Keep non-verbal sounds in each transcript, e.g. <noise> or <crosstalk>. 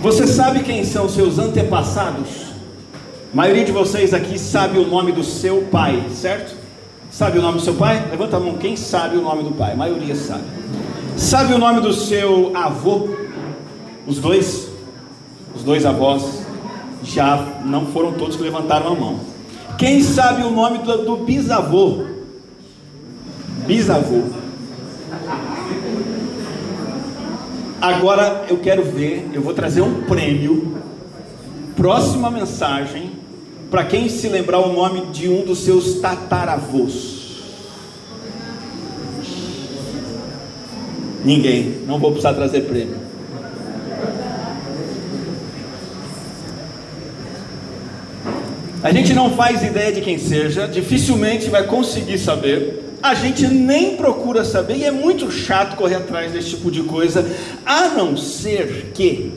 Você sabe quem são seus antepassados? A maioria de vocês aqui sabe o nome do seu pai, certo? Sabe o nome do seu pai? Levanta a mão, quem sabe o nome do pai? A maioria sabe. Sabe o nome do seu avô? Os dois? Os dois avós já não foram todos que levantaram a mão. Quem sabe o nome do, do bisavô? Bisavô. Agora eu quero ver, eu vou trazer um prêmio. Próxima mensagem para quem se lembrar o nome de um dos seus tataravôs. Ninguém, não vou precisar trazer prêmio. A gente não faz ideia de quem seja, dificilmente vai conseguir saber a gente nem procura saber e é muito chato correr atrás desse tipo de coisa, a não ser que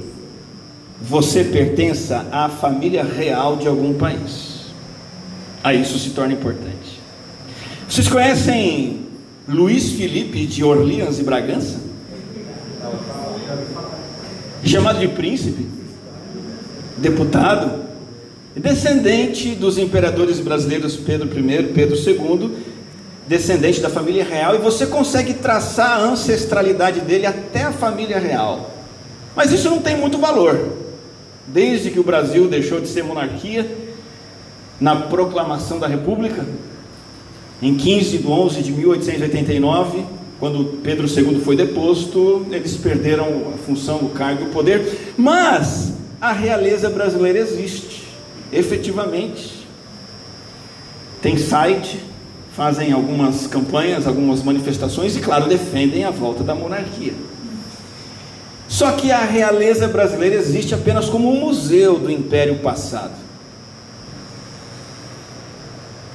você pertença à família real de algum país. Aí isso se torna importante. Vocês conhecem Luiz Felipe de Orleans e Bragança? Chamado de príncipe, deputado, descendente dos imperadores brasileiros Pedro I, Pedro II descendente da família real, e você consegue traçar a ancestralidade dele até a família real. Mas isso não tem muito valor. Desde que o Brasil deixou de ser monarquia, na proclamação da República, em 15 de 11 de 1889, quando Pedro II foi deposto, eles perderam a função, o cargo e o poder, mas a realeza brasileira existe, efetivamente. Tem site, fazem algumas campanhas, algumas manifestações e, claro, defendem a volta da monarquia. Só que a realeza brasileira existe apenas como um museu do império passado.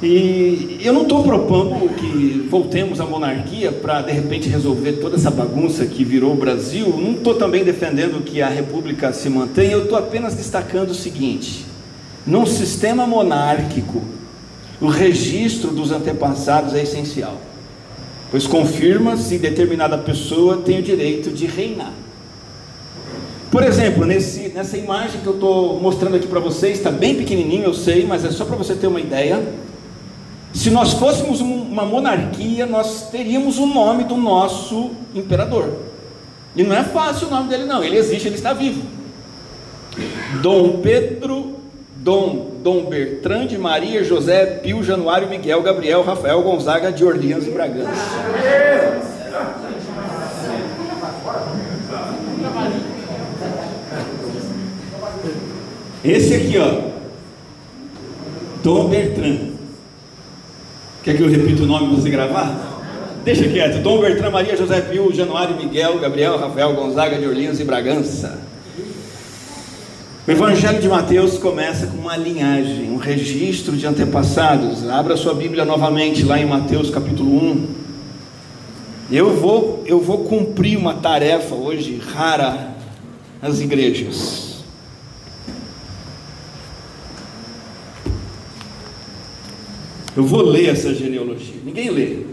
E eu não estou propondo que voltemos à monarquia para de repente resolver toda essa bagunça que virou o Brasil. Não estou também defendendo que a república se mantenha. Eu estou apenas destacando o seguinte: num sistema monárquico o registro dos antepassados é essencial, pois confirma se determinada pessoa tem o direito de reinar. Por exemplo, nesse, nessa imagem que eu estou mostrando aqui para vocês, está bem pequenininho, eu sei, mas é só para você ter uma ideia. Se nós fôssemos uma monarquia, nós teríamos o nome do nosso imperador. E não é fácil o nome dele, não. Ele existe, ele está vivo. Dom Pedro Dom, Dom Bertrand, Maria, José, Pio, Januário, Miguel, Gabriel, Rafael, Gonzaga, de Orleans e Bragança. Esse aqui, ó. Dom Bertrand. Quer que eu repita o nome para você gravar? Deixa quieto. Dom Bertrand, Maria, José Pio, Januário, Miguel, Gabriel, Rafael, Gonzaga, de Orleans e Bragança. O Evangelho de Mateus começa com uma linhagem, um registro de antepassados. Abra sua Bíblia novamente lá em Mateus capítulo 1. Eu vou, eu vou cumprir uma tarefa hoje rara nas igrejas. Eu vou ler essa genealogia. Ninguém lê.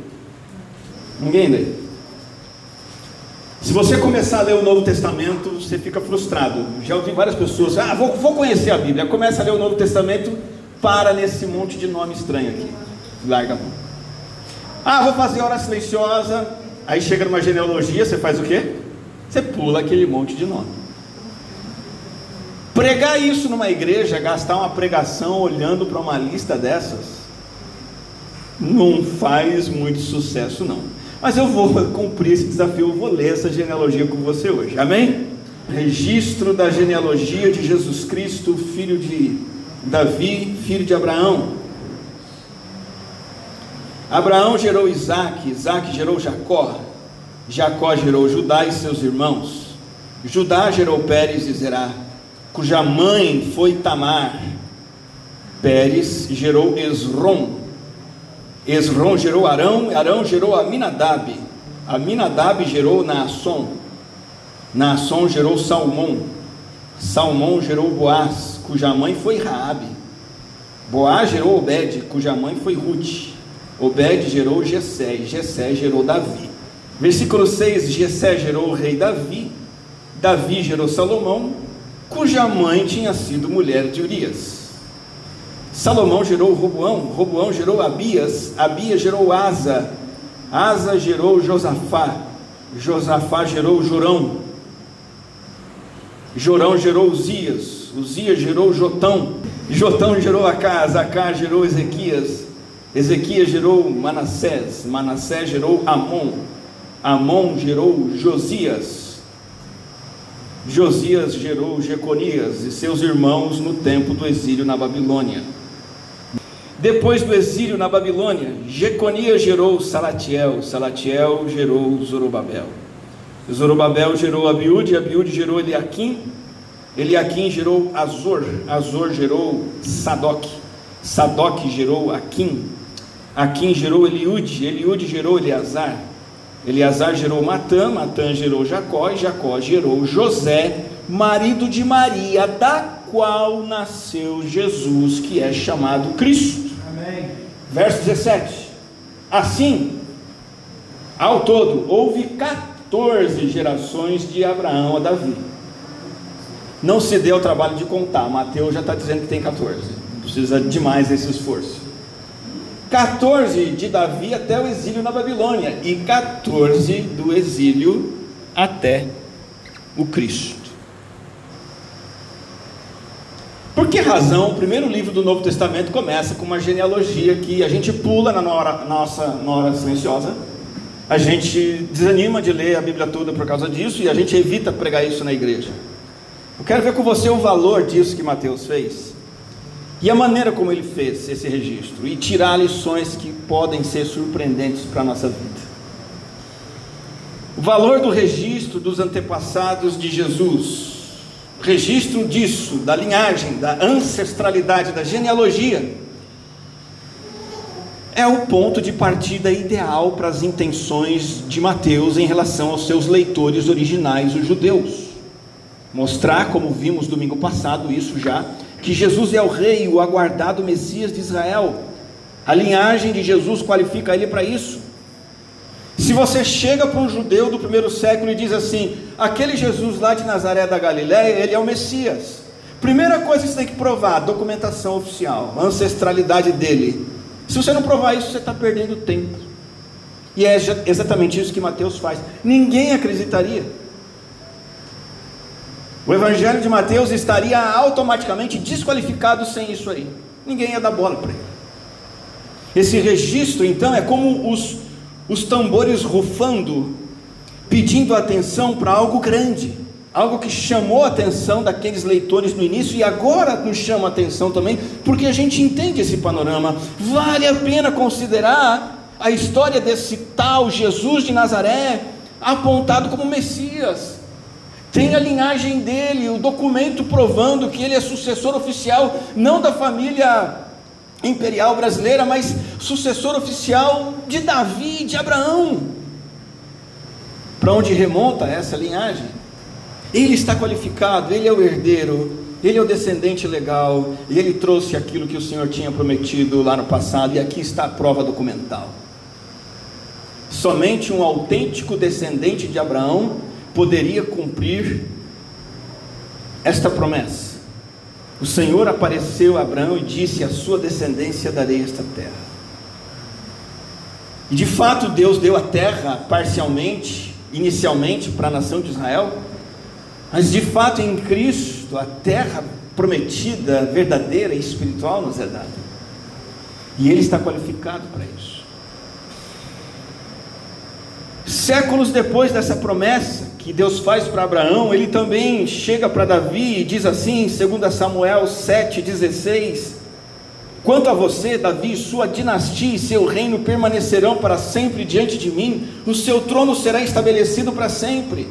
Ninguém lê. Se você começar a ler o Novo Testamento, você fica frustrado. Já ouvi várias pessoas, ah, vou, vou conhecer a Bíblia. Começa a ler o Novo Testamento, para nesse monte de nome estranho aqui. Larga a mão. Ah, vou fazer hora silenciosa. Aí chega numa genealogia, você faz o quê? Você pula aquele monte de nome. Pregar isso numa igreja, gastar uma pregação olhando para uma lista dessas, não faz muito sucesso, não. Mas eu vou <laughs> cumprir esse desafio, eu vou ler essa genealogia com você hoje. Amém? Registro da genealogia de Jesus Cristo, filho de Davi, filho de Abraão. Abraão gerou Isaac, Isaac gerou Jacó, Jacó gerou Judá e seus irmãos. Judá gerou Pérez e Zerá, cuja mãe foi Tamar. Pérez gerou Esrom, Esrom gerou Arão, Arão gerou Aminadab, Aminadab gerou Naasson, Naasson gerou Salmão, Salmão gerou Boaz, cuja mãe foi Raabe, Boaz gerou Obed, cuja mãe foi Ruth, Obed gerou Jessé, Jessé gerou Davi. Versículo 6, Jessé gerou o rei Davi, Davi gerou Salomão, cuja mãe tinha sido mulher de Urias. Salomão gerou Roboão, Roboão gerou Abias, Abias gerou Asa, Asa gerou Josafá, Josafá gerou Jorão, Jorão gerou Uzias, Uzias gerou Jotão, Jotão gerou Acá, Acá gerou Ezequias, Ezequias gerou Manassés, Manassés gerou Amon, Amon gerou Josias, Josias gerou Jeconias e seus irmãos no tempo do exílio na Babilônia. Depois do exílio na Babilônia, Jeconias gerou Salatiel, Salatiel gerou Zorobabel. Zorobabel gerou Abiúde, Abiúde gerou Eliaquim, Eliaquim gerou Azor, Azor gerou Sadoc, Sadoc gerou Aquim, Aquim gerou Eliude, Eliude gerou Eleazar, Eleazar gerou Matã, Matã gerou Jacó, e Jacó gerou José, marido de Maria, da qual nasceu Jesus, que é chamado Cristo. Amém. Verso 17. Assim, ao todo, houve 14 gerações de Abraão a Davi. Não se deu o trabalho de contar, Mateus já está dizendo que tem 14. Não precisa demais esse esforço. 14 de Davi até o exílio na Babilônia e 14 do exílio até o Cristo. Por que razão o primeiro livro do Novo Testamento começa com uma genealogia que a gente pula na hora, nossa na hora silenciosa, a gente desanima de ler a Bíblia toda por causa disso e a gente evita pregar isso na igreja. Eu quero ver com você o valor disso que Mateus fez e a maneira como ele fez esse registro e tirar lições que podem ser surpreendentes para a nossa vida. O valor do registro dos antepassados de Jesus, registro disso, da linhagem, da ancestralidade, da genealogia, é o ponto de partida ideal para as intenções de Mateus em relação aos seus leitores originais, os judeus. Mostrar, como vimos domingo passado, isso já que Jesus é o rei, o aguardado Messias de Israel. A linhagem de Jesus qualifica ele para isso. Se você chega para um judeu do primeiro século e diz assim: aquele Jesus lá de Nazaré da Galiléia, ele é o Messias. Primeira coisa que você tem que provar: documentação oficial, ancestralidade dele. Se você não provar isso, você está perdendo tempo. E é exatamente isso que Mateus faz. Ninguém acreditaria. O Evangelho de Mateus estaria automaticamente desqualificado sem isso aí. Ninguém ia dar bola para ele. Esse registro, então, é como os, os tambores rufando, pedindo atenção para algo grande, algo que chamou a atenção daqueles leitores no início e agora nos chama a atenção também, porque a gente entende esse panorama. Vale a pena considerar a história desse tal Jesus de Nazaré, apontado como Messias tem a linhagem dele, o documento provando que ele é sucessor oficial, não da família imperial brasileira, mas sucessor oficial de Davi, de Abraão. Para onde remonta essa linhagem? Ele está qualificado, ele é o herdeiro, ele é o descendente legal, e ele trouxe aquilo que o Senhor tinha prometido lá no passado, e aqui está a prova documental. Somente um autêntico descendente de Abraão poderia cumprir esta promessa. O Senhor apareceu a Abraão e disse: A sua descendência darei esta terra. E de fato Deus deu a terra parcialmente, inicialmente para a nação de Israel, mas de fato em Cristo a terra prometida, verdadeira e espiritual nos é dada. E Ele está qualificado para isso. Séculos depois dessa promessa que Deus faz para Abraão, ele também chega para Davi e diz assim, segundo Samuel 7:16: Quanto a você, Davi, sua dinastia e seu reino permanecerão para sempre diante de mim, o seu trono será estabelecido para sempre.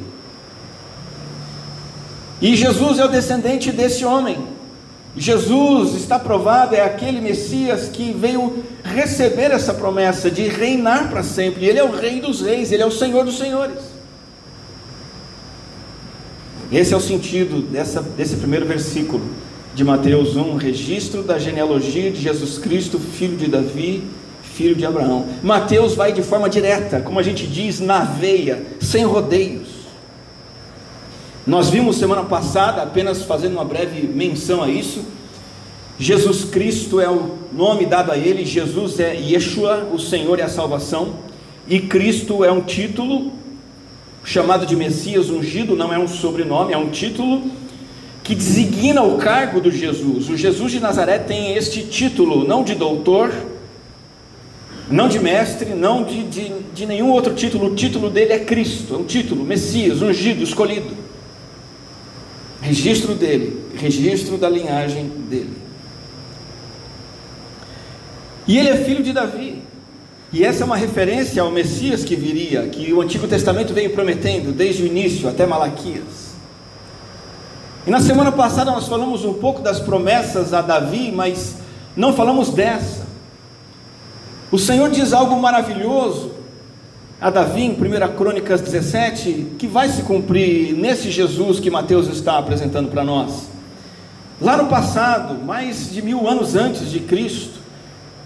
E Jesus é o descendente desse homem. Jesus está provado, é aquele Messias que veio receber essa promessa de reinar para sempre. Ele é o Rei dos Reis, ele é o Senhor dos Senhores. Esse é o sentido dessa, desse primeiro versículo de Mateus 1, registro da genealogia de Jesus Cristo, filho de Davi, filho de Abraão. Mateus vai de forma direta, como a gente diz, na veia, sem rodeios. Nós vimos semana passada, apenas fazendo uma breve menção a isso, Jesus Cristo é o nome dado a ele, Jesus é Yeshua, o Senhor é a salvação, e Cristo é um título chamado de Messias ungido, não é um sobrenome, é um título que designa o cargo do Jesus. O Jesus de Nazaré tem este título, não de doutor, não de mestre, não de, de, de nenhum outro título, o título dele é Cristo, é um título, Messias, ungido, escolhido. Registro dele, registro da linhagem dele. E ele é filho de Davi. E essa é uma referência ao Messias que viria, que o Antigo Testamento veio prometendo desde o início até Malaquias. E na semana passada nós falamos um pouco das promessas a Davi, mas não falamos dessa. O Senhor diz algo maravilhoso a Davi em 1 Crônicas 17, que vai se cumprir nesse Jesus que Mateus está apresentando para nós. Lá no passado, mais de mil anos antes de Cristo,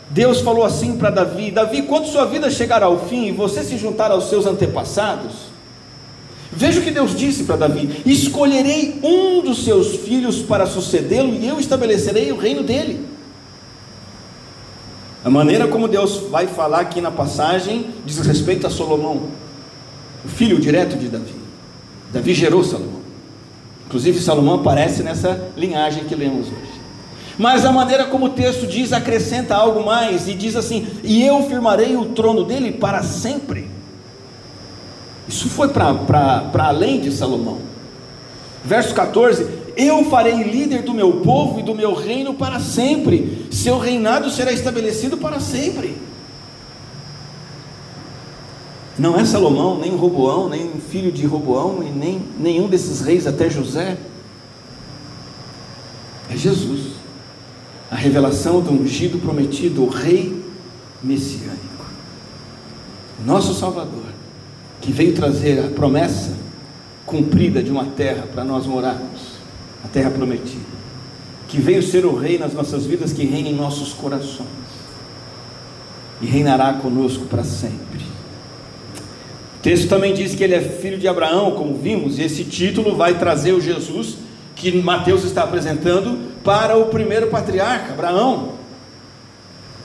Deus falou assim para Davi: Davi, quando sua vida chegar ao fim e você se juntar aos seus antepassados, veja o que Deus disse para Davi: Escolherei um dos seus filhos para sucedê-lo e eu estabelecerei o reino dele. A maneira como Deus vai falar aqui na passagem diz respeito a Salomão, o filho direto de Davi. Davi gerou Salomão. Inclusive, Salomão aparece nessa linhagem que lemos hoje. Mas a maneira como o texto diz acrescenta algo mais e diz assim: E eu firmarei o trono dele para sempre. Isso foi para além de Salomão. Verso 14: eu farei líder do meu povo e do meu reino para sempre. Seu reinado será estabelecido para sempre. Não é Salomão, nem Roboão, nem filho de Roboão, e nem nenhum desses reis até José. É Jesus. A revelação do ungido prometido, o rei messiânico. Nosso Salvador, que veio trazer a promessa cumprida de uma terra para nós morarmos a terra prometida, que veio ser o rei nas nossas vidas, que reina em nossos corações e reinará conosco para sempre. O texto também diz que ele é filho de Abraão, como vimos, e esse título vai trazer o Jesus que Mateus está apresentando para o primeiro patriarca, Abraão.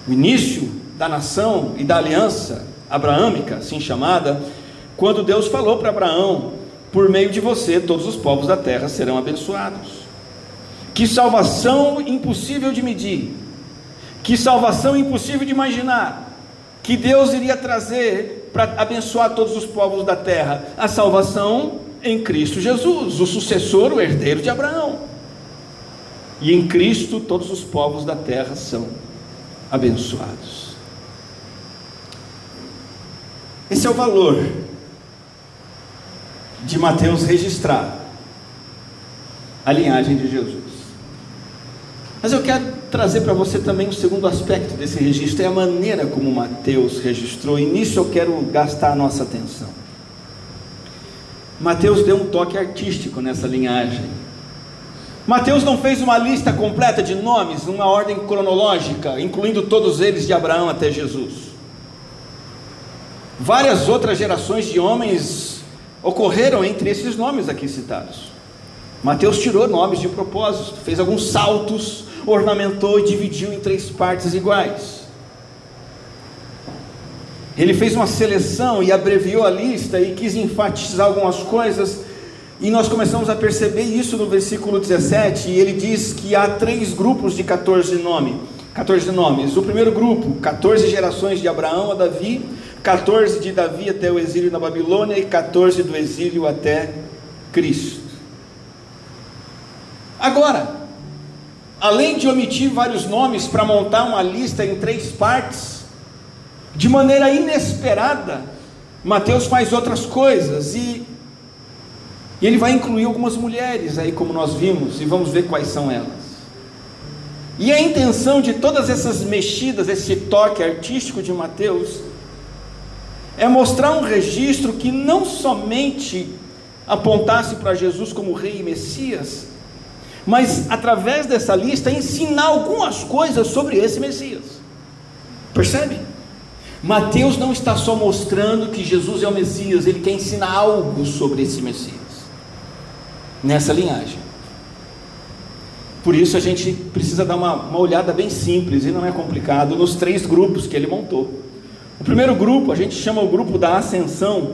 O início da nação e da aliança abraâmica, assim chamada, quando Deus falou para Abraão: por meio de você, todos os povos da terra serão abençoados. Que salvação impossível de medir, que salvação impossível de imaginar, que Deus iria trazer para abençoar todos os povos da terra, a salvação em Cristo Jesus, o sucessor, o herdeiro de Abraão. E em Cristo todos os povos da terra são abençoados. Esse é o valor de Mateus registrar a linhagem de Jesus. Mas eu quero trazer para você também o segundo aspecto desse registro, é a maneira como Mateus registrou, e nisso eu quero gastar a nossa atenção. Mateus deu um toque artístico nessa linhagem. Mateus não fez uma lista completa de nomes, numa ordem cronológica, incluindo todos eles de Abraão até Jesus. Várias outras gerações de homens ocorreram entre esses nomes aqui citados. Mateus tirou nomes de propósito, fez alguns saltos, ornamentou e dividiu em três partes iguais. Ele fez uma seleção e abreviou a lista e quis enfatizar algumas coisas, e nós começamos a perceber isso no versículo 17, e ele diz que há três grupos de 14 nomes. 14 nomes. O primeiro grupo, 14 gerações de Abraão a Davi, 14 de Davi até o exílio na Babilônia e 14 do exílio até Cristo. Agora, além de omitir vários nomes para montar uma lista em três partes, de maneira inesperada, Mateus faz outras coisas e, e ele vai incluir algumas mulheres aí, como nós vimos, e vamos ver quais são elas. E a intenção de todas essas mexidas, esse toque artístico de Mateus, é mostrar um registro que não somente apontasse para Jesus como Rei e Messias, mas através dessa lista ensinar algumas coisas sobre esse Messias. Percebe? Mateus não está só mostrando que Jesus é o Messias, ele quer ensinar algo sobre esse Messias. nessa linhagem. Por isso a gente precisa dar uma, uma olhada bem simples e não é complicado nos três grupos que ele montou. O primeiro grupo a gente chama o grupo da ascensão,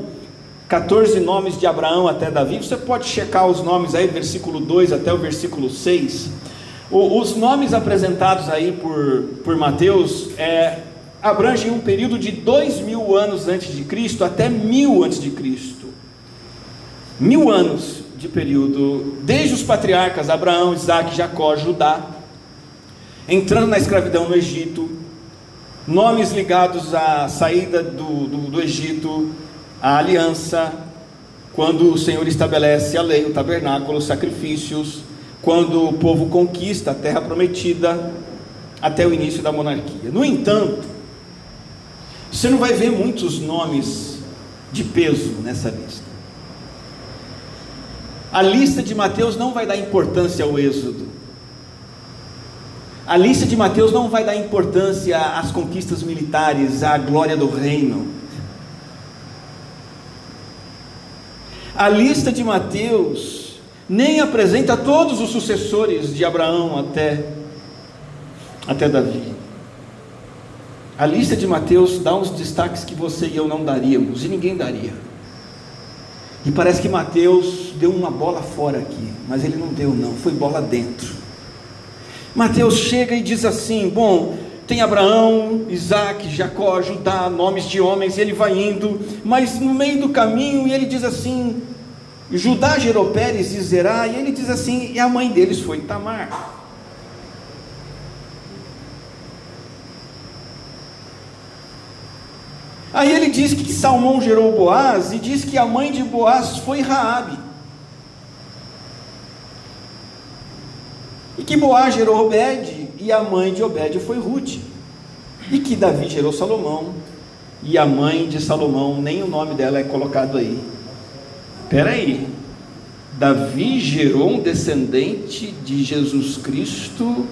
14 nomes de Abraão até Davi. Você pode checar os nomes aí, versículo 2 até o versículo 6. O, os nomes apresentados aí por, por Mateus é, abrangem um período de dois mil anos antes de Cristo até mil antes de Cristo. Mil anos de período, desde os patriarcas Abraão, Isaac, Jacó, Judá, entrando na escravidão no Egito, nomes ligados à saída do, do, do Egito, à aliança, quando o Senhor estabelece a lei, o tabernáculo, os sacrifícios, quando o povo conquista a terra prometida, até o início da monarquia. No entanto, você não vai ver muitos nomes de peso nessa lista. A lista de Mateus não vai dar importância ao Êxodo. A lista de Mateus não vai dar importância às conquistas militares, à glória do reino. A lista de Mateus nem apresenta todos os sucessores de Abraão até, até Davi. A lista de Mateus dá uns destaques que você e eu não daríamos, e ninguém daria. E parece que Mateus deu uma bola fora aqui, mas ele não deu, não, foi bola dentro. Mateus chega e diz assim: Bom, tem Abraão, Isaac, Jacó, Judá, nomes de homens, e ele vai indo, mas no meio do caminho ele diz assim: Judá gerou Pérez e Zerá, e ele diz assim: e a mãe deles foi Tamar. Aí ele diz que Salmão gerou Boaz e diz que a mãe de Boaz foi Raabe. E que Boaz gerou Obed e a mãe de Obed foi Ruth. E que Davi gerou Salomão e a mãe de Salomão, nem o nome dela é colocado aí. Espera aí. Davi gerou um descendente de Jesus Cristo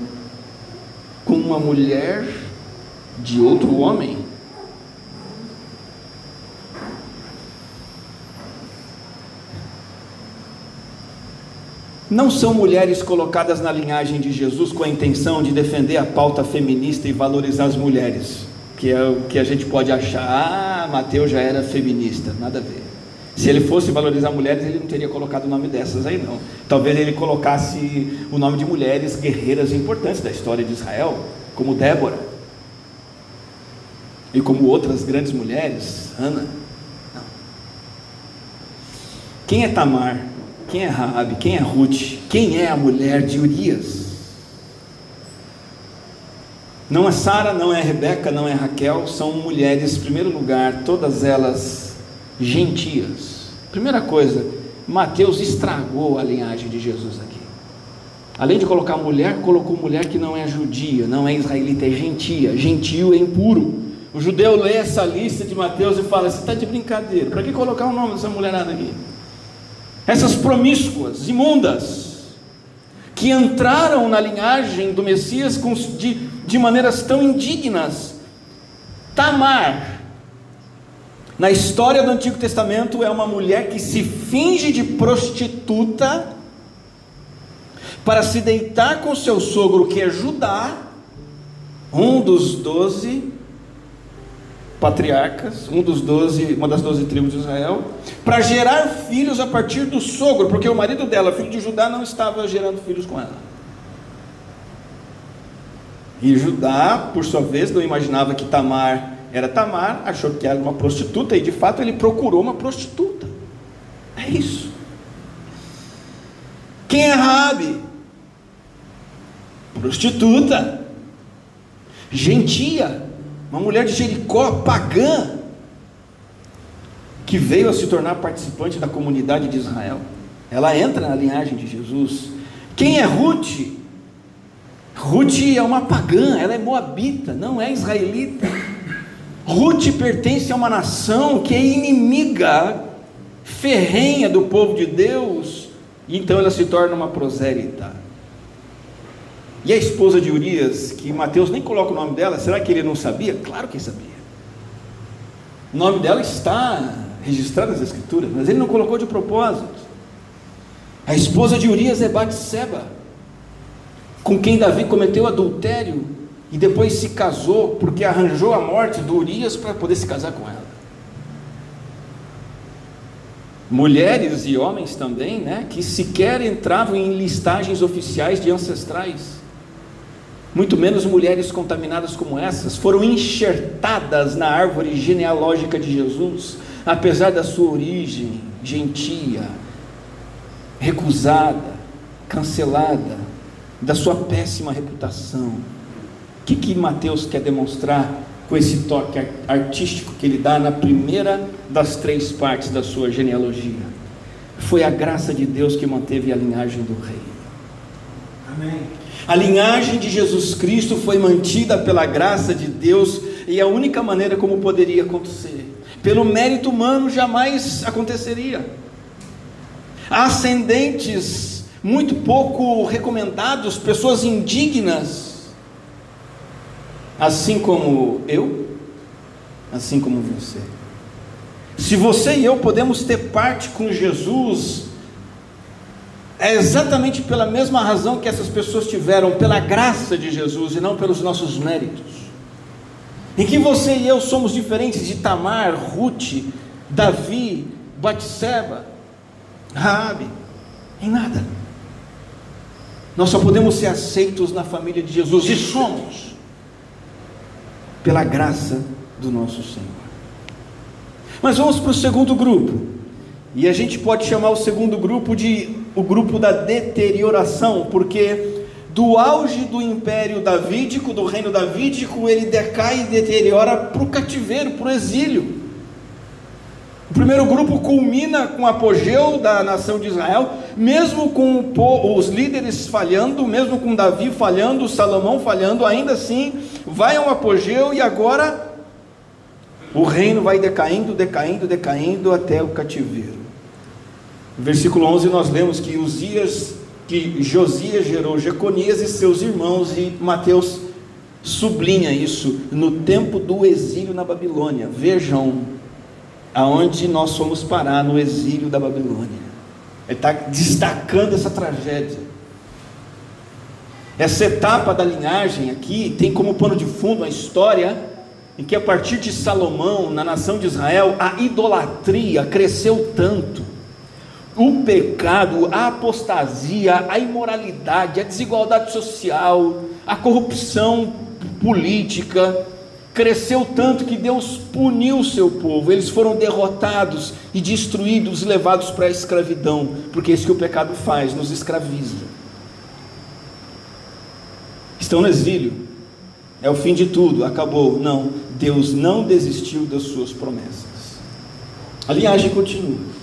com uma mulher de outro homem? Não são mulheres colocadas na linhagem de Jesus com a intenção de defender a pauta feminista e valorizar as mulheres, que é o que a gente pode achar, ah, Mateus já era feminista, nada a ver. Se ele fosse valorizar mulheres, ele não teria colocado o nome dessas aí, não. Talvez ele colocasse o nome de mulheres guerreiras importantes da história de Israel, como Débora, e como outras grandes mulheres, Ana. Não. Quem é Tamar? Quem é Raabe? Quem é Ruth? Quem é a mulher de Urias? Não é Sara, não é Rebeca, não é Raquel, são mulheres, em primeiro lugar, todas elas gentias. Primeira coisa, Mateus estragou a linhagem de Jesus aqui. Além de colocar mulher, colocou mulher que não é judia, não é israelita, é gentia. Gentio é impuro. O judeu lê essa lista de Mateus e fala: Você está de brincadeira, para que colocar o nome dessa mulherada aqui? Essas promíscuas, imundas, que entraram na linhagem do Messias de, de maneiras tão indignas. Tamar, na história do Antigo Testamento, é uma mulher que se finge de prostituta para se deitar com seu sogro, que é Judá, um dos doze patriarcas, um dos doze, uma das doze tribos de Israel, para gerar filhos a partir do sogro, porque o marido dela, filho de Judá, não estava gerando filhos com ela. E Judá, por sua vez, não imaginava que Tamar era Tamar, achou que era uma prostituta, e de fato ele procurou uma prostituta. É isso. Quem é Rabi? Prostituta. Gentia uma mulher de Jericó, pagã, que veio a se tornar participante da comunidade de Israel. Ela entra na linhagem de Jesus. Quem é Ruth? Ruth é uma pagã, ela é moabita, não é israelita. Ruth pertence a uma nação que é inimiga, ferrenha do povo de Deus, e então ela se torna uma prosélita. E a esposa de Urias, que Mateus nem coloca o nome dela, será que ele não sabia? Claro que sabia. O nome dela está registrado nas Escrituras, mas ele não colocou de propósito. A esposa de Urias é Batseba, com quem Davi cometeu adultério e depois se casou porque arranjou a morte do Urias para poder se casar com ela. Mulheres e homens também, né, que sequer entravam em listagens oficiais de ancestrais. Muito menos mulheres contaminadas como essas foram enxertadas na árvore genealógica de Jesus, apesar da sua origem gentia, recusada, cancelada, da sua péssima reputação. O que, que Mateus quer demonstrar com esse toque artístico que ele dá na primeira das três partes da sua genealogia? Foi a graça de Deus que manteve a linhagem do rei. Amém. A linhagem de Jesus Cristo foi mantida pela graça de Deus e a única maneira como poderia acontecer. Pelo mérito humano jamais aconteceria ascendentes muito pouco recomendados, pessoas indignas, assim como eu, assim como você. Se você e eu podemos ter parte com Jesus, é exatamente pela mesma razão que essas pessoas tiveram, pela graça de Jesus e não pelos nossos méritos. Em que você e eu somos diferentes de Tamar, Ruth, Davi, Batseba. Raabe, em nada. Nós só podemos ser aceitos na família de Jesus e somos pela graça do nosso Senhor. Mas vamos para o segundo grupo. E a gente pode chamar o segundo grupo de o grupo da deterioração, porque do auge do império davídico, do reino davídico, ele decai e deteriora para o cativeiro, para o exílio. O primeiro grupo culmina com o apogeu da nação de Israel, mesmo com os líderes falhando, mesmo com Davi falhando, Salomão falhando, ainda assim vai ao apogeu e agora o reino vai decaindo, decaindo, decaindo até o cativeiro. Versículo 11 nós lemos que Uzias, que Josias gerou Jeconias e seus irmãos e Mateus sublinha isso no tempo do exílio na Babilônia. Vejam aonde nós fomos parar no exílio da Babilônia. Ele está destacando essa tragédia. Essa etapa da linhagem aqui tem como pano de fundo a história em que a partir de Salomão, na nação de Israel, a idolatria cresceu tanto. O pecado, a apostasia, a imoralidade, a desigualdade social, a corrupção política, cresceu tanto que Deus puniu o seu povo, eles foram derrotados e destruídos, levados para a escravidão, porque é isso que o pecado faz, nos escraviza. Estão no exílio, é o fim de tudo, acabou. Não, Deus não desistiu das suas promessas. A linhagem continua.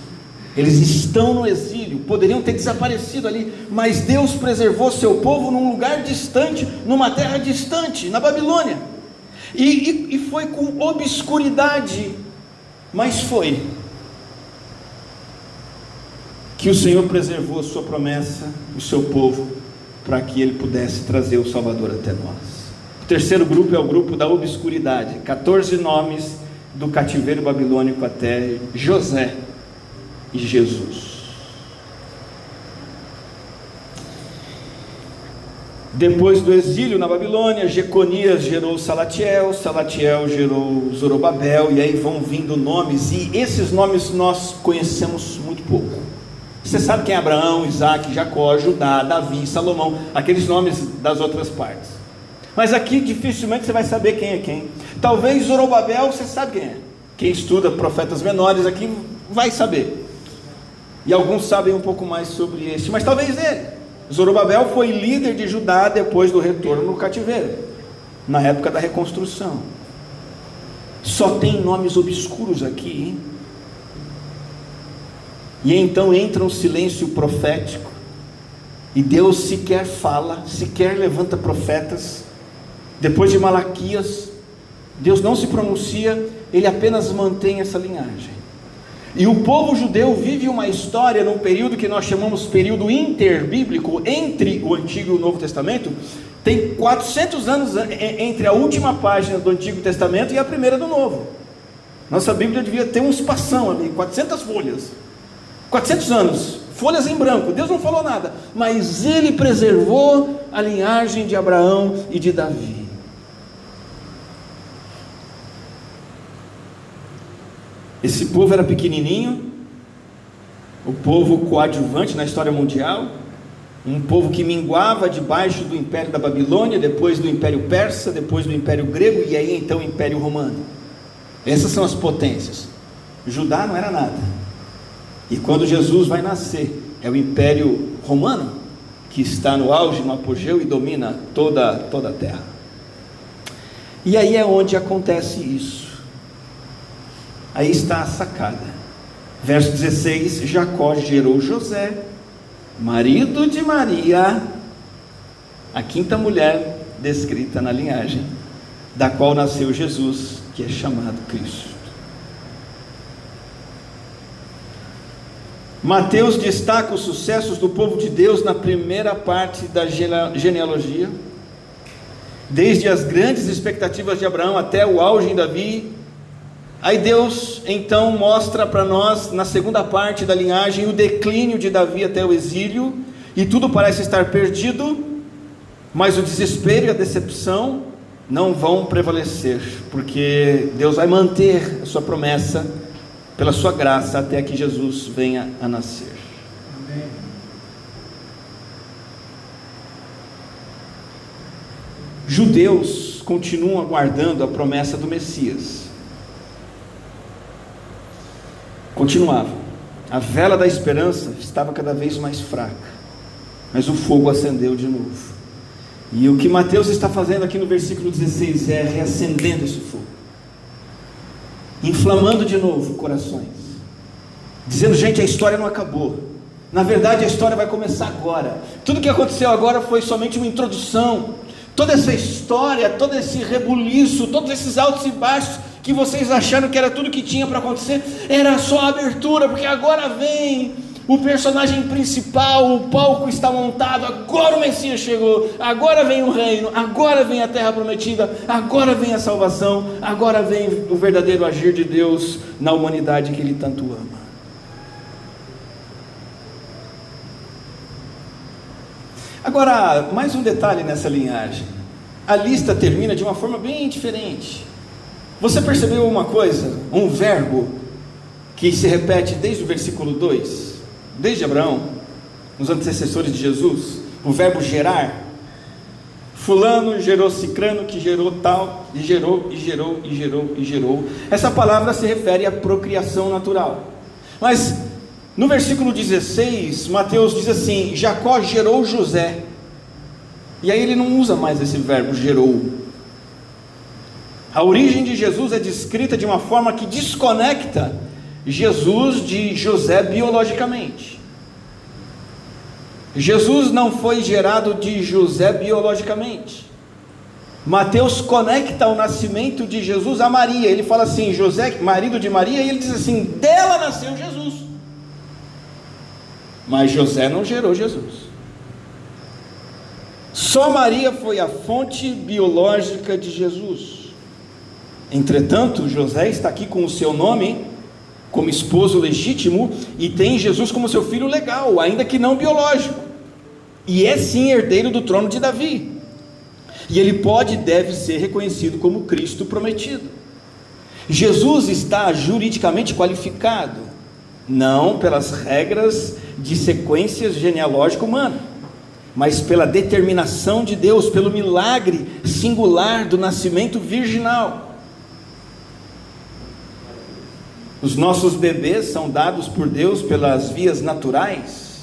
Eles estão no exílio, poderiam ter desaparecido ali, mas Deus preservou seu povo num lugar distante, numa terra distante, na Babilônia. E, e, e foi com obscuridade, mas foi. Que o Senhor preservou a sua promessa, o seu povo, para que ele pudesse trazer o Salvador até nós. O terceiro grupo é o grupo da obscuridade 14 nomes do cativeiro babilônico até José e Jesus. Depois do exílio na Babilônia, Jeconias gerou Salatiel, Salatiel gerou Zorobabel, e aí vão vindo nomes, e esses nomes nós conhecemos muito pouco. Você sabe quem é Abraão, Isaac, Jacó, Judá, Davi, Salomão, aqueles nomes das outras partes. Mas aqui dificilmente você vai saber quem é quem. Talvez Zorobabel você sabe quem é. Quem estuda profetas menores aqui vai saber. E alguns sabem um pouco mais sobre este, mas talvez ele. Zorobabel foi líder de Judá depois do retorno no cativeiro, na época da reconstrução. Só tem nomes obscuros aqui. Hein? E então entra um silêncio profético. E Deus sequer fala, sequer levanta profetas. Depois de Malaquias, Deus não se pronuncia, ele apenas mantém essa linhagem. E o povo judeu vive uma história num período que nós chamamos período interbíblico, entre o Antigo e o Novo Testamento. Tem 400 anos entre a última página do Antigo Testamento e a primeira do Novo. Nossa Bíblia devia ter um espação ali, 400 folhas. 400 anos folhas em branco. Deus não falou nada, mas ele preservou a linhagem de Abraão e de Davi. Esse povo era pequenininho, o povo coadjuvante na história mundial, um povo que minguava debaixo do império da Babilônia, depois do império persa, depois do império grego e aí então o império romano. Essas são as potências. Judá não era nada. E quando Jesus vai nascer, é o império romano que está no auge, no apogeu e domina toda, toda a terra. E aí é onde acontece isso. Aí está a sacada. Verso 16: Jacó gerou José, marido de Maria, a quinta mulher descrita na linhagem, da qual nasceu Jesus, que é chamado Cristo. Mateus destaca os sucessos do povo de Deus na primeira parte da genealogia, desde as grandes expectativas de Abraão até o auge em Davi. Aí Deus então mostra para nós, na segunda parte da linhagem, o declínio de Davi até o exílio, e tudo parece estar perdido, mas o desespero e a decepção não vão prevalecer, porque Deus vai manter a sua promessa pela sua graça até que Jesus venha a nascer. Amém. Judeus continuam aguardando a promessa do Messias. Continuavam. A vela da esperança estava cada vez mais fraca, mas o fogo acendeu de novo. E o que Mateus está fazendo aqui no versículo 16 é reacendendo esse fogo, inflamando de novo corações, dizendo: gente, a história não acabou. Na verdade, a história vai começar agora. Tudo que aconteceu agora foi somente uma introdução. Toda essa história, todo esse rebuliço, todos esses altos e baixos que vocês acharam que era tudo que tinha para acontecer, era só a abertura, porque agora vem o personagem principal, o palco está montado, agora o Messias chegou, agora vem o reino, agora vem a terra prometida, agora vem a salvação, agora vem o verdadeiro agir de Deus na humanidade que Ele tanto ama. Agora, mais um detalhe nessa linhagem. A lista termina de uma forma bem diferente. Você percebeu uma coisa? Um verbo que se repete desde o versículo 2? desde Abraão, os antecessores de Jesus, o verbo gerar. Fulano gerou cicrano, que gerou tal, e gerou, e gerou, e gerou, e gerou. Essa palavra se refere à procriação natural. Mas no versículo 16, Mateus diz assim: Jacó gerou José. E aí ele não usa mais esse verbo gerou. A origem de Jesus é descrita de uma forma que desconecta Jesus de José biologicamente. Jesus não foi gerado de José biologicamente. Mateus conecta o nascimento de Jesus a Maria. Ele fala assim: José, marido de Maria, e ele diz assim: dela nasceu Jesus. Mas José não gerou Jesus. Só Maria foi a fonte biológica de Jesus. Entretanto, José está aqui com o seu nome como esposo legítimo e tem Jesus como seu filho legal, ainda que não biológico. E é sim herdeiro do trono de Davi. E ele pode e deve ser reconhecido como Cristo prometido. Jesus está juridicamente qualificado, não pelas regras de sequência genealógica humana, mas pela determinação de Deus, pelo milagre singular do nascimento virginal. Os nossos bebês são dados por Deus pelas vias naturais.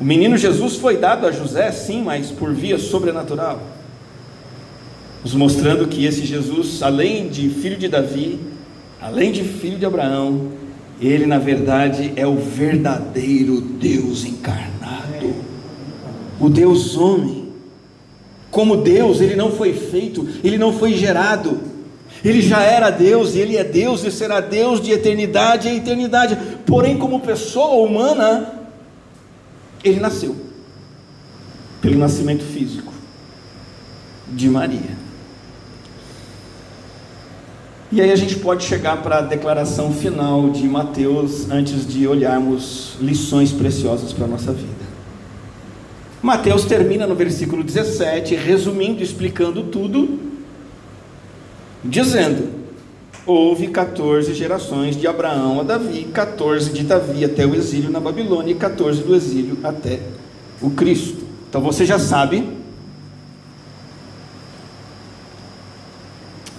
O menino Jesus foi dado a José, sim, mas por via sobrenatural. Nos mostrando que esse Jesus, além de filho de Davi, além de filho de Abraão, ele na verdade é o verdadeiro Deus encarnado, o Deus homem. Como Deus, ele não foi feito, ele não foi gerado, ele já era Deus e ele é Deus e será Deus de eternidade em eternidade. Porém, como pessoa humana, ele nasceu pelo nascimento físico de Maria. E aí a gente pode chegar para a declaração final de Mateus antes de olharmos lições preciosas para a nossa vida. Mateus termina no versículo 17, resumindo, explicando tudo, dizendo: Houve 14 gerações de Abraão a Davi, 14 de Davi até o exílio na Babilônia e 14 do exílio até o Cristo. Então você já sabe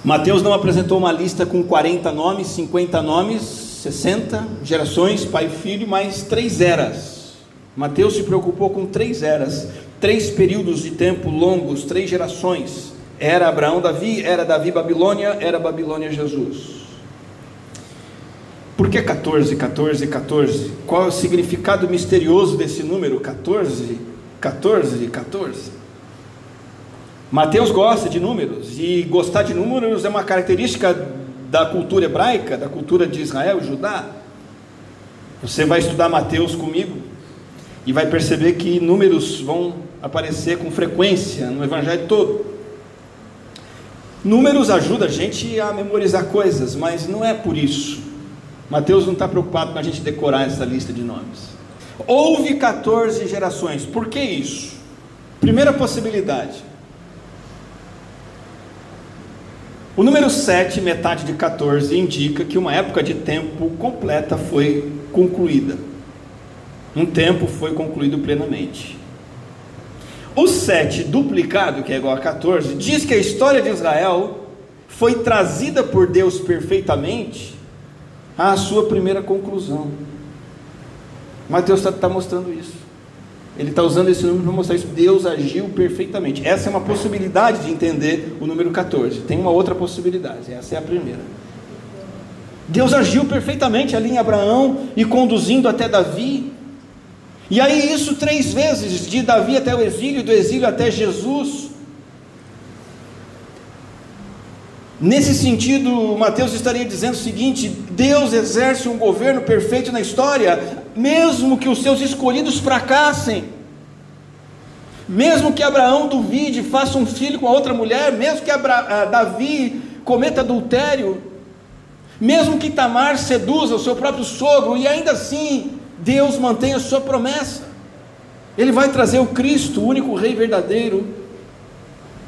Mateus não apresentou uma lista com 40 nomes, 50 nomes, 60 gerações, pai e filho, mas três eras. Mateus se preocupou com três eras, três períodos de tempo longos, três gerações. Era Abraão, Davi, era Davi, Babilônia, era Babilônia, Jesus. Por que 14, 14, 14? Qual é o significado misterioso desse número? 14, 14, 14. Mateus gosta de números, e gostar de números é uma característica da cultura hebraica, da cultura de Israel, Judá. Você vai estudar Mateus comigo e vai perceber que números vão aparecer com frequência no Evangelho todo. Números ajudam a gente a memorizar coisas, mas não é por isso. Mateus não está preocupado com a gente decorar essa lista de nomes. Houve 14 gerações, por que isso? Primeira possibilidade O número 7, metade de 14, indica que uma época de tempo completa foi concluída. Um tempo foi concluído plenamente. O 7 duplicado, que é igual a 14, diz que a história de Israel foi trazida por Deus perfeitamente à sua primeira conclusão. Mateus está tá mostrando isso. Ele está usando esse número para mostrar isso. Deus agiu perfeitamente. Essa é uma possibilidade de entender o número 14. Tem uma outra possibilidade. Essa é a primeira. Deus agiu perfeitamente ali em Abraão e conduzindo até Davi. E aí, isso três vezes, de Davi até o exílio, do exílio até Jesus. Nesse sentido, Mateus estaria dizendo o seguinte: Deus exerce um governo perfeito na história, mesmo que os seus escolhidos fracassem, mesmo que Abraão duvide, faça um filho com a outra mulher, mesmo que Abra uh, Davi cometa adultério, mesmo que Tamar seduza o seu próprio sogro, e ainda assim Deus mantém a sua promessa. Ele vai trazer o Cristo, o único Rei verdadeiro,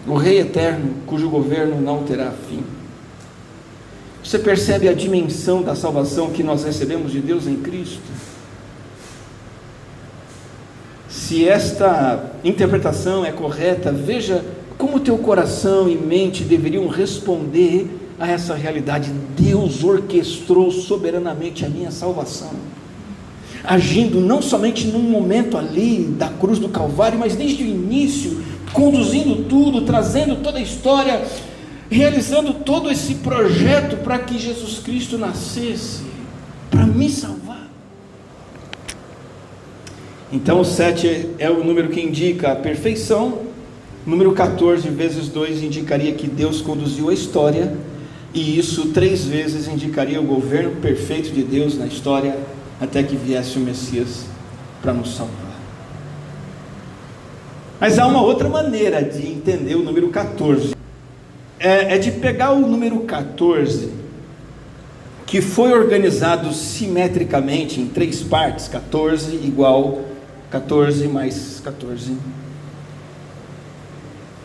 o Rei eterno, cujo governo não terá fim. Você percebe a dimensão da salvação que nós recebemos de Deus em Cristo? Se esta interpretação é correta, veja como teu coração e mente deveriam responder a essa realidade. Deus orquestrou soberanamente a minha salvação, agindo não somente num momento ali da cruz do Calvário, mas desde o início, conduzindo tudo, trazendo toda a história, realizando todo esse projeto para que Jesus Cristo nascesse, para me salvar. Então, o 7 é o número que indica a perfeição. Número 14 vezes 2 indicaria que Deus conduziu a história. E isso três vezes indicaria o governo perfeito de Deus na história, até que viesse o Messias para nos salvar. Mas há uma outra maneira de entender o número 14. É, é de pegar o número 14, que foi organizado simetricamente em três partes: 14 igual 14 mais 14.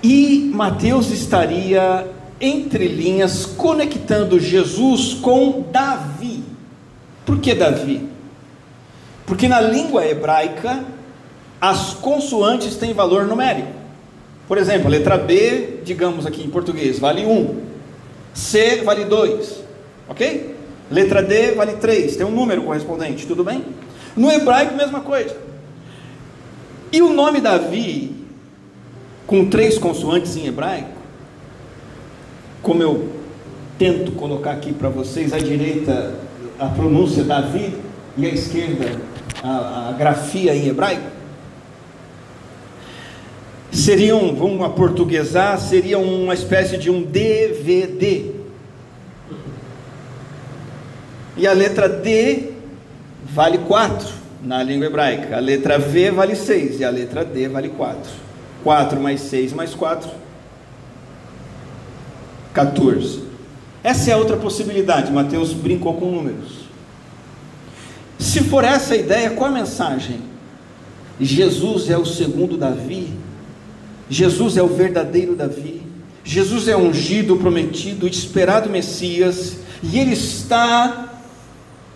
E Mateus estaria entre linhas conectando Jesus com Davi. Por que Davi? Porque na língua hebraica as consoantes têm valor numérico. Por exemplo, a letra B, digamos aqui em português, vale 1. C vale 2. Ok? Letra D vale 3. Tem um número correspondente, tudo bem? No hebraico, mesma coisa. E o nome Davi, com três consoantes em hebraico, como eu tento colocar aqui para vocês, à direita a pronúncia Davi e à esquerda a, a grafia em hebraico, seriam, vamos aportuguesar, seriam uma espécie de um DVD. E a letra D vale 4 na língua hebraica. A letra V vale 6 e a letra D vale 4. 4 mais 6 mais 4, 14. Essa é a outra possibilidade. Mateus brincou com números. Se for essa a ideia, qual a mensagem? Jesus é o segundo Davi. Jesus é o verdadeiro Davi. Jesus é ungido, prometido, esperado Messias. E ele está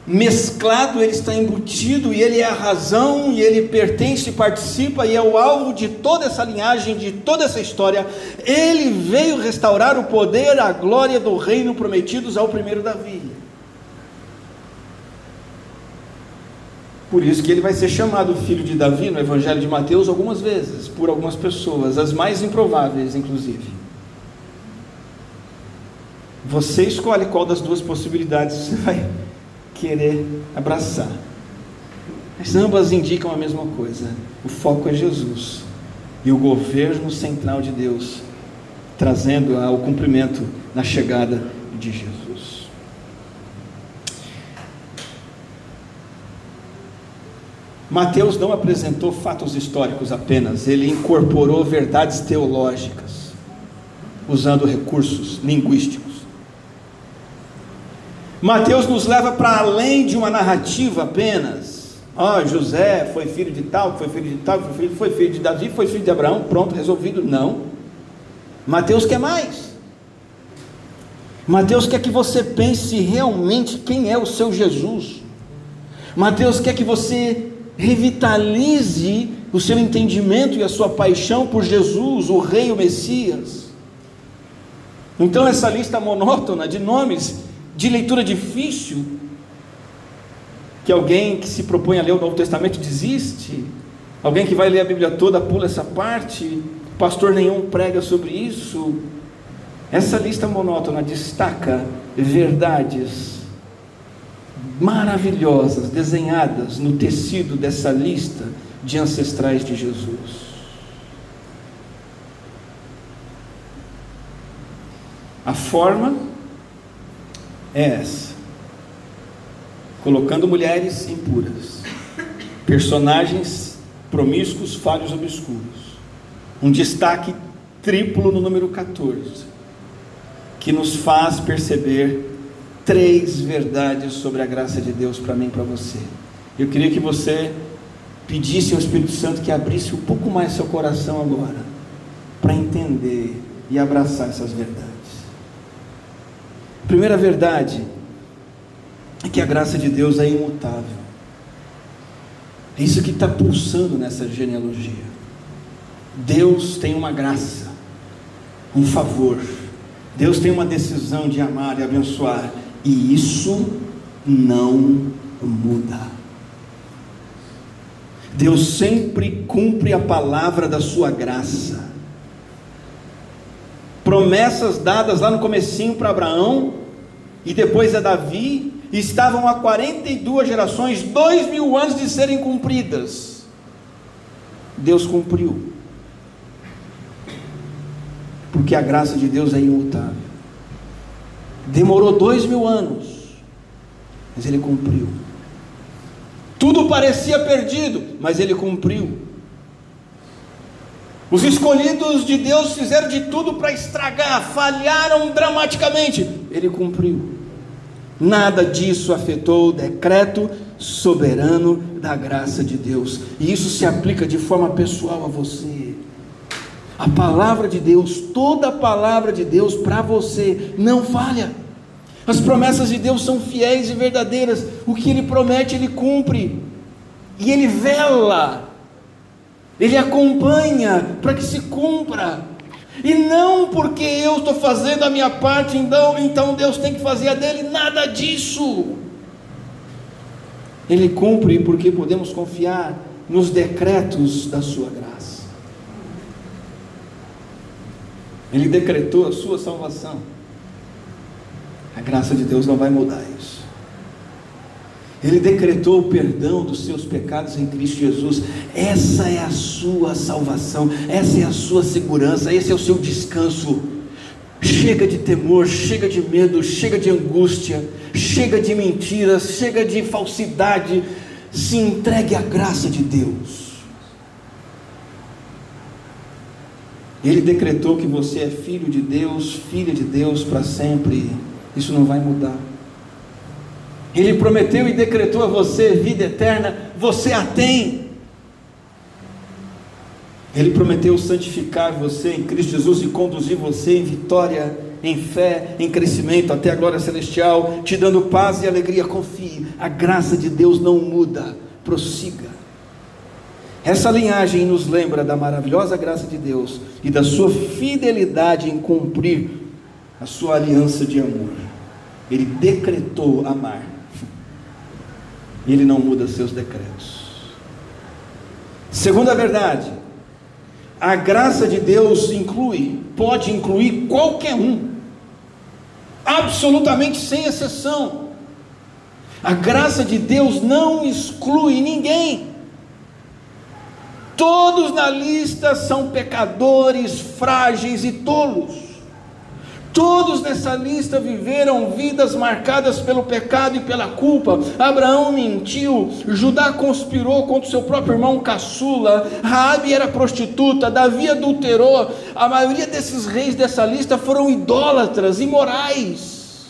mesclado, ele está embutido, e ele é a razão, e ele pertence, participa, e é o alvo de toda essa linhagem, de toda essa história. Ele veio restaurar o poder, a glória do reino prometidos ao primeiro Davi. Por isso que ele vai ser chamado filho de Davi no Evangelho de Mateus algumas vezes, por algumas pessoas, as mais improváveis, inclusive. Você escolhe qual das duas possibilidades você vai querer abraçar. Mas ambas indicam a mesma coisa: o foco é Jesus e o governo central de Deus, trazendo ao cumprimento na chegada de Jesus. Mateus não apresentou fatos históricos apenas, ele incorporou verdades teológicas, usando recursos linguísticos. Mateus nos leva para além de uma narrativa apenas. Oh, José foi filho de tal, foi filho de tal, foi filho, foi filho de Davi, foi filho de Abraão, pronto, resolvido. Não. Mateus quer mais. Mateus quer que você pense realmente quem é o seu Jesus. Mateus quer que você revitalize o seu entendimento e a sua paixão por Jesus, o Rei, o Messias. Então, essa lista monótona de nomes de leitura difícil, que alguém que se propõe a ler o Novo Testamento desiste, alguém que vai ler a Bíblia toda pula essa parte, pastor nenhum prega sobre isso. Essa lista monótona destaca verdades maravilhosas desenhadas no tecido dessa lista de ancestrais de Jesus. A forma é essa: colocando mulheres impuras, personagens promíscuos, falhos, obscuros, um destaque triplo no número 14, que nos faz perceber três verdades sobre a graça de Deus para mim e para você. Eu queria que você pedisse ao Espírito Santo que abrisse um pouco mais seu coração agora, para entender e abraçar essas verdades. Primeira verdade é que a graça de Deus é imutável. É isso que está pulsando nessa genealogia. Deus tem uma graça, um favor. Deus tem uma decisão de amar e abençoar. E isso não muda. Deus sempre cumpre a palavra da sua graça promessas dadas lá no comecinho para Abraão e depois a Davi, estavam há 42 gerações, dois mil anos de serem cumpridas. Deus cumpriu. Porque a graça de Deus é imutável. Demorou dois mil anos, mas ele cumpriu. Tudo parecia perdido, mas ele cumpriu. Os escolhidos de Deus fizeram de tudo para estragar, falharam dramaticamente. Ele cumpriu. Nada disso afetou o decreto soberano da graça de Deus. E isso se aplica de forma pessoal a você. A palavra de Deus, toda a palavra de Deus para você não falha. As promessas de Deus são fiéis e verdadeiras. O que ele promete, ele cumpre. E ele vela ele acompanha para que se cumpra. E não porque eu estou fazendo a minha parte, então, então Deus tem que fazer a dele, nada disso. Ele cumpre porque podemos confiar nos decretos da sua graça. Ele decretou a sua salvação. A graça de Deus não vai mudar isso. Ele decretou o perdão dos seus pecados em Cristo Jesus. Essa é a sua salvação, essa é a sua segurança, esse é o seu descanso. Chega de temor, chega de medo, chega de angústia, chega de mentiras, chega de falsidade. Se entregue à graça de Deus. Ele decretou que você é filho de Deus, filha de Deus para sempre. Isso não vai mudar. Ele prometeu e decretou a você vida eterna, você a tem. Ele prometeu santificar você em Cristo Jesus e conduzir você em vitória, em fé, em crescimento até a glória celestial, te dando paz e alegria. Confie, a graça de Deus não muda, prossiga. Essa linhagem nos lembra da maravilhosa graça de Deus e da sua fidelidade em cumprir a sua aliança de amor. Ele decretou amar. E ele não muda seus decretos. Segunda verdade, a graça de Deus inclui, pode incluir qualquer um, absolutamente sem exceção. A graça de Deus não exclui ninguém. Todos na lista são pecadores, frágeis e tolos. Todos nessa lista viveram vidas marcadas pelo pecado e pela culpa. Abraão mentiu, Judá conspirou contra seu próprio irmão caçula, Raabe era prostituta, Davi adulterou. A maioria desses reis dessa lista foram idólatras, imorais.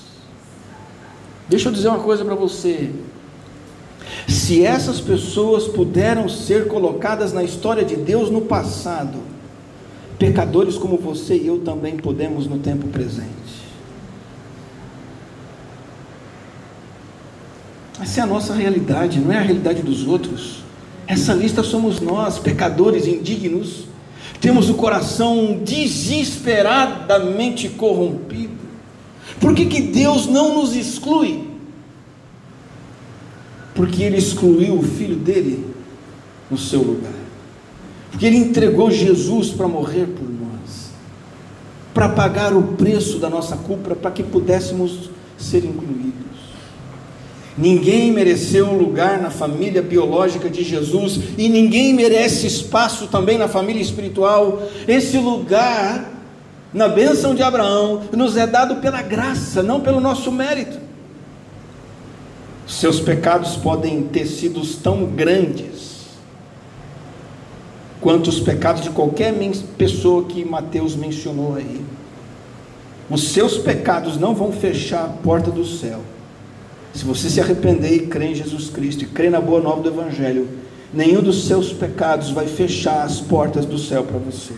Deixa eu dizer uma coisa para você. Se essas pessoas puderam ser colocadas na história de Deus no passado, Pecadores como você e eu também podemos no tempo presente. Essa é a nossa realidade, não é a realidade dos outros. Essa lista somos nós, pecadores indignos. Temos o coração desesperadamente corrompido. Por que, que Deus não nos exclui? Porque Ele excluiu o filho dele no seu lugar. Porque Ele entregou Jesus para morrer por nós, para pagar o preço da nossa culpa, para que pudéssemos ser incluídos. Ninguém mereceu lugar na família biológica de Jesus e ninguém merece espaço também na família espiritual. Esse lugar, na bênção de Abraão, nos é dado pela graça, não pelo nosso mérito. Seus pecados podem ter sido tão grandes quanto os pecados de qualquer pessoa que Mateus mencionou aí. Os seus pecados não vão fechar a porta do céu. Se você se arrepender e crer em Jesus Cristo e crer na boa nova do Evangelho, nenhum dos seus pecados vai fechar as portas do céu para você.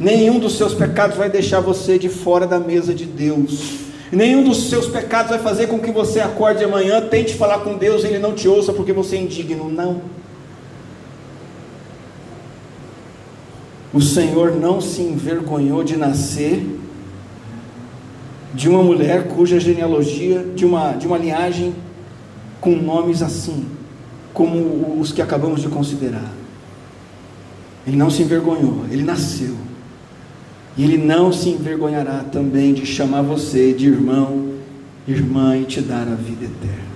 Nenhum dos seus pecados vai deixar você de fora da mesa de Deus. Nenhum dos seus pecados vai fazer com que você acorde amanhã, tente falar com Deus Ele não te ouça porque você é indigno. Não. O Senhor não se envergonhou de nascer de uma mulher cuja genealogia, de uma, de uma linhagem com nomes assim, como os que acabamos de considerar. Ele não se envergonhou, ele nasceu. E ele não se envergonhará também de chamar você de irmão, irmã e te dar a vida eterna.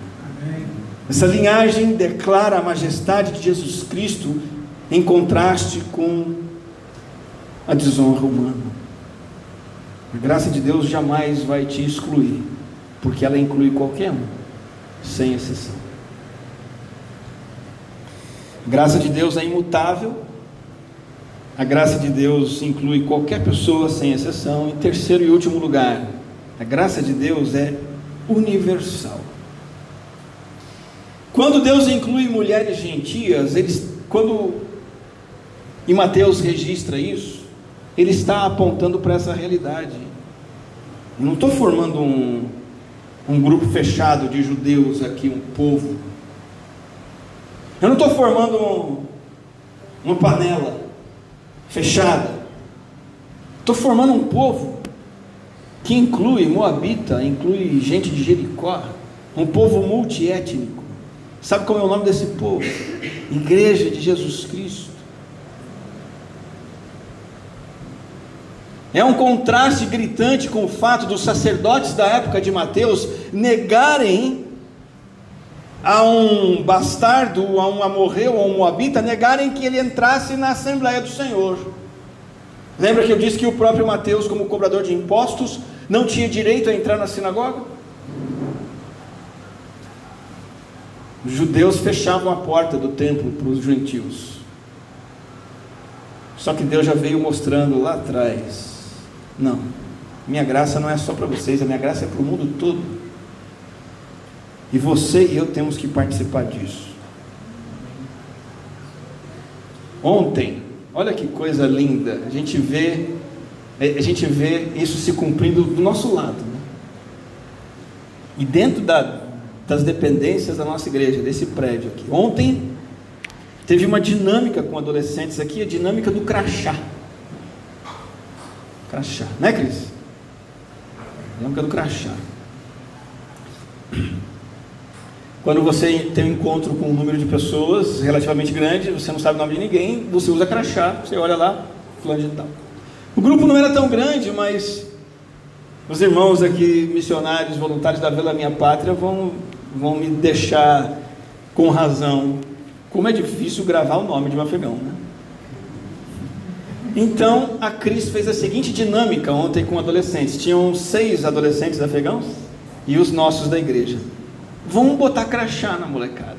Essa linhagem declara a majestade de Jesus Cristo em contraste com a desonra humana. A graça de Deus jamais vai te excluir, porque ela inclui qualquer um, sem exceção. A graça de Deus é imutável. A graça de Deus inclui qualquer pessoa, sem exceção. Em terceiro e último lugar, a graça de Deus é universal. Quando Deus inclui mulheres gentias, eles, quando e Mateus registra isso, ele está apontando para essa realidade. Eu não estou formando um, um grupo fechado de judeus aqui, um povo. Eu não estou formando um, uma panela fechada. Estou formando um povo que inclui Moabita, inclui gente de Jericó, um povo multiétnico. Sabe como é o nome desse povo? Igreja de Jesus Cristo. É um contraste gritante com o fato dos sacerdotes da época de Mateus negarem a um bastardo, a um amorreu, a um moabita, negarem que ele entrasse na Assembleia do Senhor. Lembra que eu disse que o próprio Mateus, como cobrador de impostos, não tinha direito a entrar na sinagoga? Os judeus fechavam a porta do templo para os gentios. Só que Deus já veio mostrando lá atrás não. Minha graça não é só para vocês, a minha graça é para o mundo todo. E você e eu temos que participar disso. Ontem, olha que coisa linda, a gente vê, a gente vê isso se cumprindo do nosso lado. Né? E dentro da, das dependências da nossa igreja, desse prédio aqui. Ontem teve uma dinâmica com adolescentes aqui, a dinâmica do crachá. Crachá, né, Cris? Dinâmica do crachá. Quando você tem um encontro com um número de pessoas relativamente grande, você não sabe o nome de ninguém, você usa crachá, você olha lá, fulano de tal. O grupo não era tão grande, mas os irmãos aqui, missionários, voluntários da Vila Minha Pátria, vão, vão me deixar com razão como é difícil gravar o nome de um afegão, né? Então a Cris fez a seguinte dinâmica ontem com adolescentes. Tinham seis adolescentes afegãos e os nossos da igreja. Vamos botar crachá na molecada.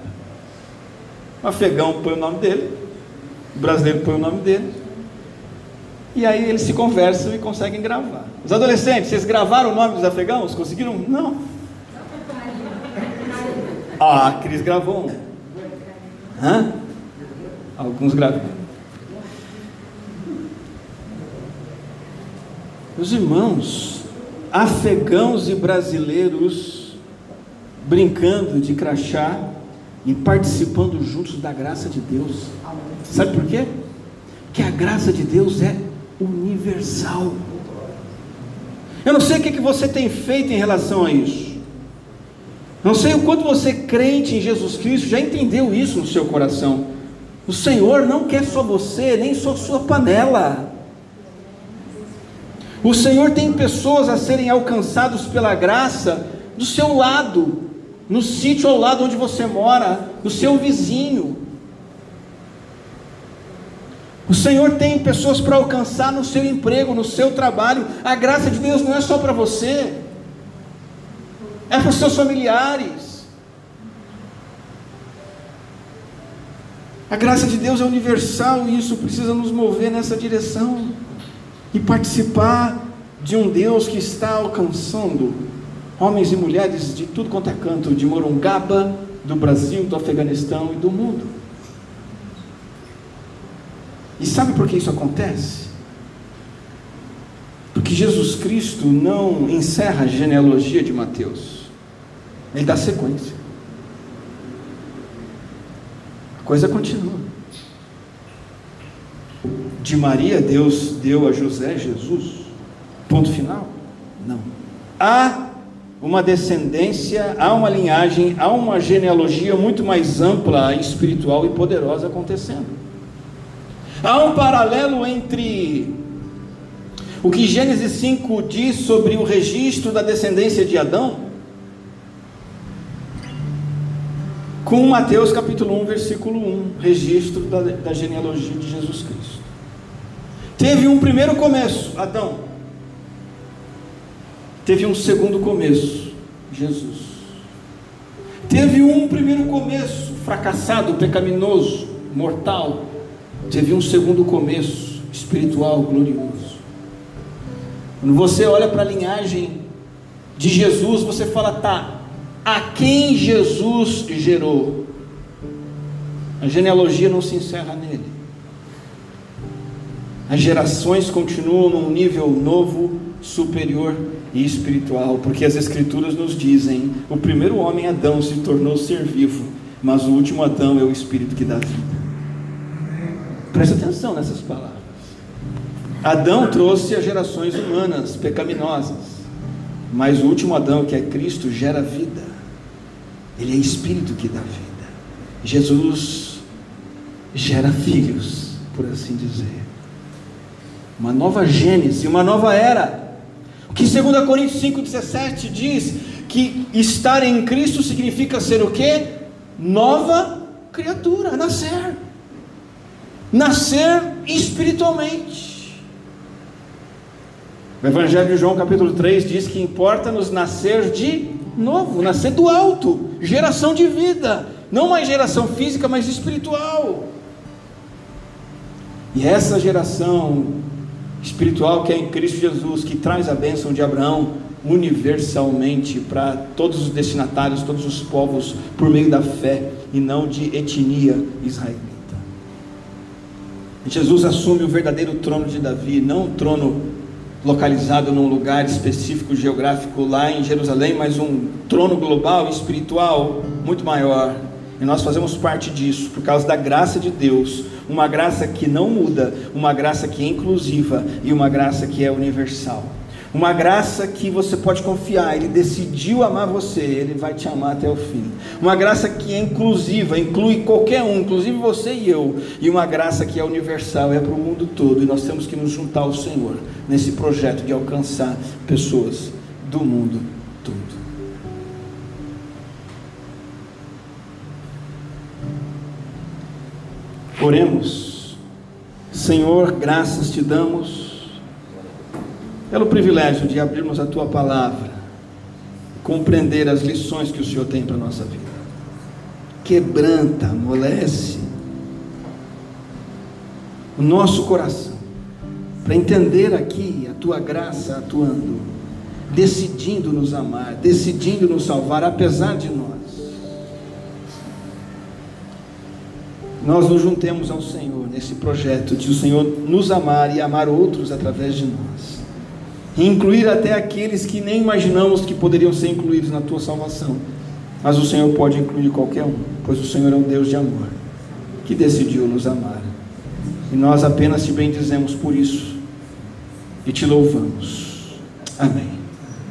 O afegão põe o nome dele, o brasileiro põe o nome dele. E aí eles se conversam e conseguem gravar. Os adolescentes, vocês gravaram o nome dos afegãos? Conseguiram? Não. Ah, a Cris gravou um. Hã? Alguns gravaram. Meus irmãos, afegãos e brasileiros brincando de crachá e participando juntos da graça de Deus. Sabe por quê? Porque a graça de Deus é universal. Eu não sei o que, que você tem feito em relação a isso. Não sei o quanto você crente em Jesus Cristo já entendeu isso no seu coração. O Senhor não quer só você, nem só sua panela. O Senhor tem pessoas a serem alcançados pela graça do seu lado, no sítio ao lado onde você mora, no seu vizinho. O Senhor tem pessoas para alcançar no seu emprego, no seu trabalho. A graça de Deus não é só para você, é para os seus familiares. A graça de Deus é universal e isso precisa nos mover nessa direção e participar de um Deus que está alcançando homens e mulheres de tudo quanto é canto, de Morungaba, do Brasil, do Afeganistão e do mundo. E sabe por que isso acontece? Porque Jesus Cristo não encerra a genealogia de Mateus, ele dá sequência. A coisa continua de Maria, Deus deu a José Jesus? Ponto final? Não. Há uma descendência, há uma linhagem, há uma genealogia muito mais ampla, espiritual e poderosa acontecendo. Há um paralelo entre o que Gênesis 5 diz sobre o registro da descendência de Adão com Mateus capítulo 1, versículo 1, registro da, da genealogia de Jesus Cristo. Teve um primeiro começo, Adão. Teve um segundo começo, Jesus. Teve um primeiro começo, fracassado, pecaminoso, mortal. Teve um segundo começo, espiritual, glorioso. Quando você olha para a linhagem de Jesus, você fala, tá, a quem Jesus gerou? A genealogia não se encerra nele. As gerações continuam num nível novo, superior e espiritual, porque as Escrituras nos dizem: o primeiro homem, Adão, se tornou ser vivo, mas o último Adão é o Espírito que dá vida. Presta atenção nessas palavras. Adão trouxe as gerações humanas pecaminosas, mas o último Adão, que é Cristo, gera vida. Ele é Espírito que dá vida. Jesus gera filhos, por assim dizer uma nova gênese, uma nova era. Que 2 Coríntios 5,17 diz que estar em Cristo significa ser o que? Nova criatura, nascer. Nascer espiritualmente. O Evangelho de João, capítulo 3, diz que importa-nos nascer de novo, nascer do alto, geração de vida, não mais geração física, mas espiritual. E essa geração espiritual que é em Cristo Jesus, que traz a bênção de Abraão universalmente para todos os destinatários, todos os povos, por meio da fé e não de etnia israelita. Jesus assume o verdadeiro trono de Davi, não um trono localizado num lugar específico geográfico lá em Jerusalém, mas um trono global, espiritual, muito maior. E nós fazemos parte disso por causa da graça de Deus, uma graça que não muda, uma graça que é inclusiva e uma graça que é universal. Uma graça que você pode confiar, Ele decidiu amar você, Ele vai te amar até o fim. Uma graça que é inclusiva, inclui qualquer um, inclusive você e eu. E uma graça que é universal, é para o mundo todo. E nós temos que nos juntar ao Senhor nesse projeto de alcançar pessoas do mundo Oremos. Senhor, graças te damos pelo privilégio de abrirmos a tua palavra, compreender as lições que o Senhor tem para a nossa vida. Quebranta, amolece o nosso coração, para entender aqui a tua graça atuando, decidindo nos amar, decidindo nos salvar, apesar de nós. Nós nos juntemos ao Senhor nesse projeto de o Senhor nos amar e amar outros através de nós e incluir até aqueles que nem imaginamos que poderiam ser incluídos na tua salvação. Mas o Senhor pode incluir qualquer um, pois o Senhor é um Deus de amor, que decidiu nos amar. E nós apenas te bendizemos por isso e te louvamos. Amém.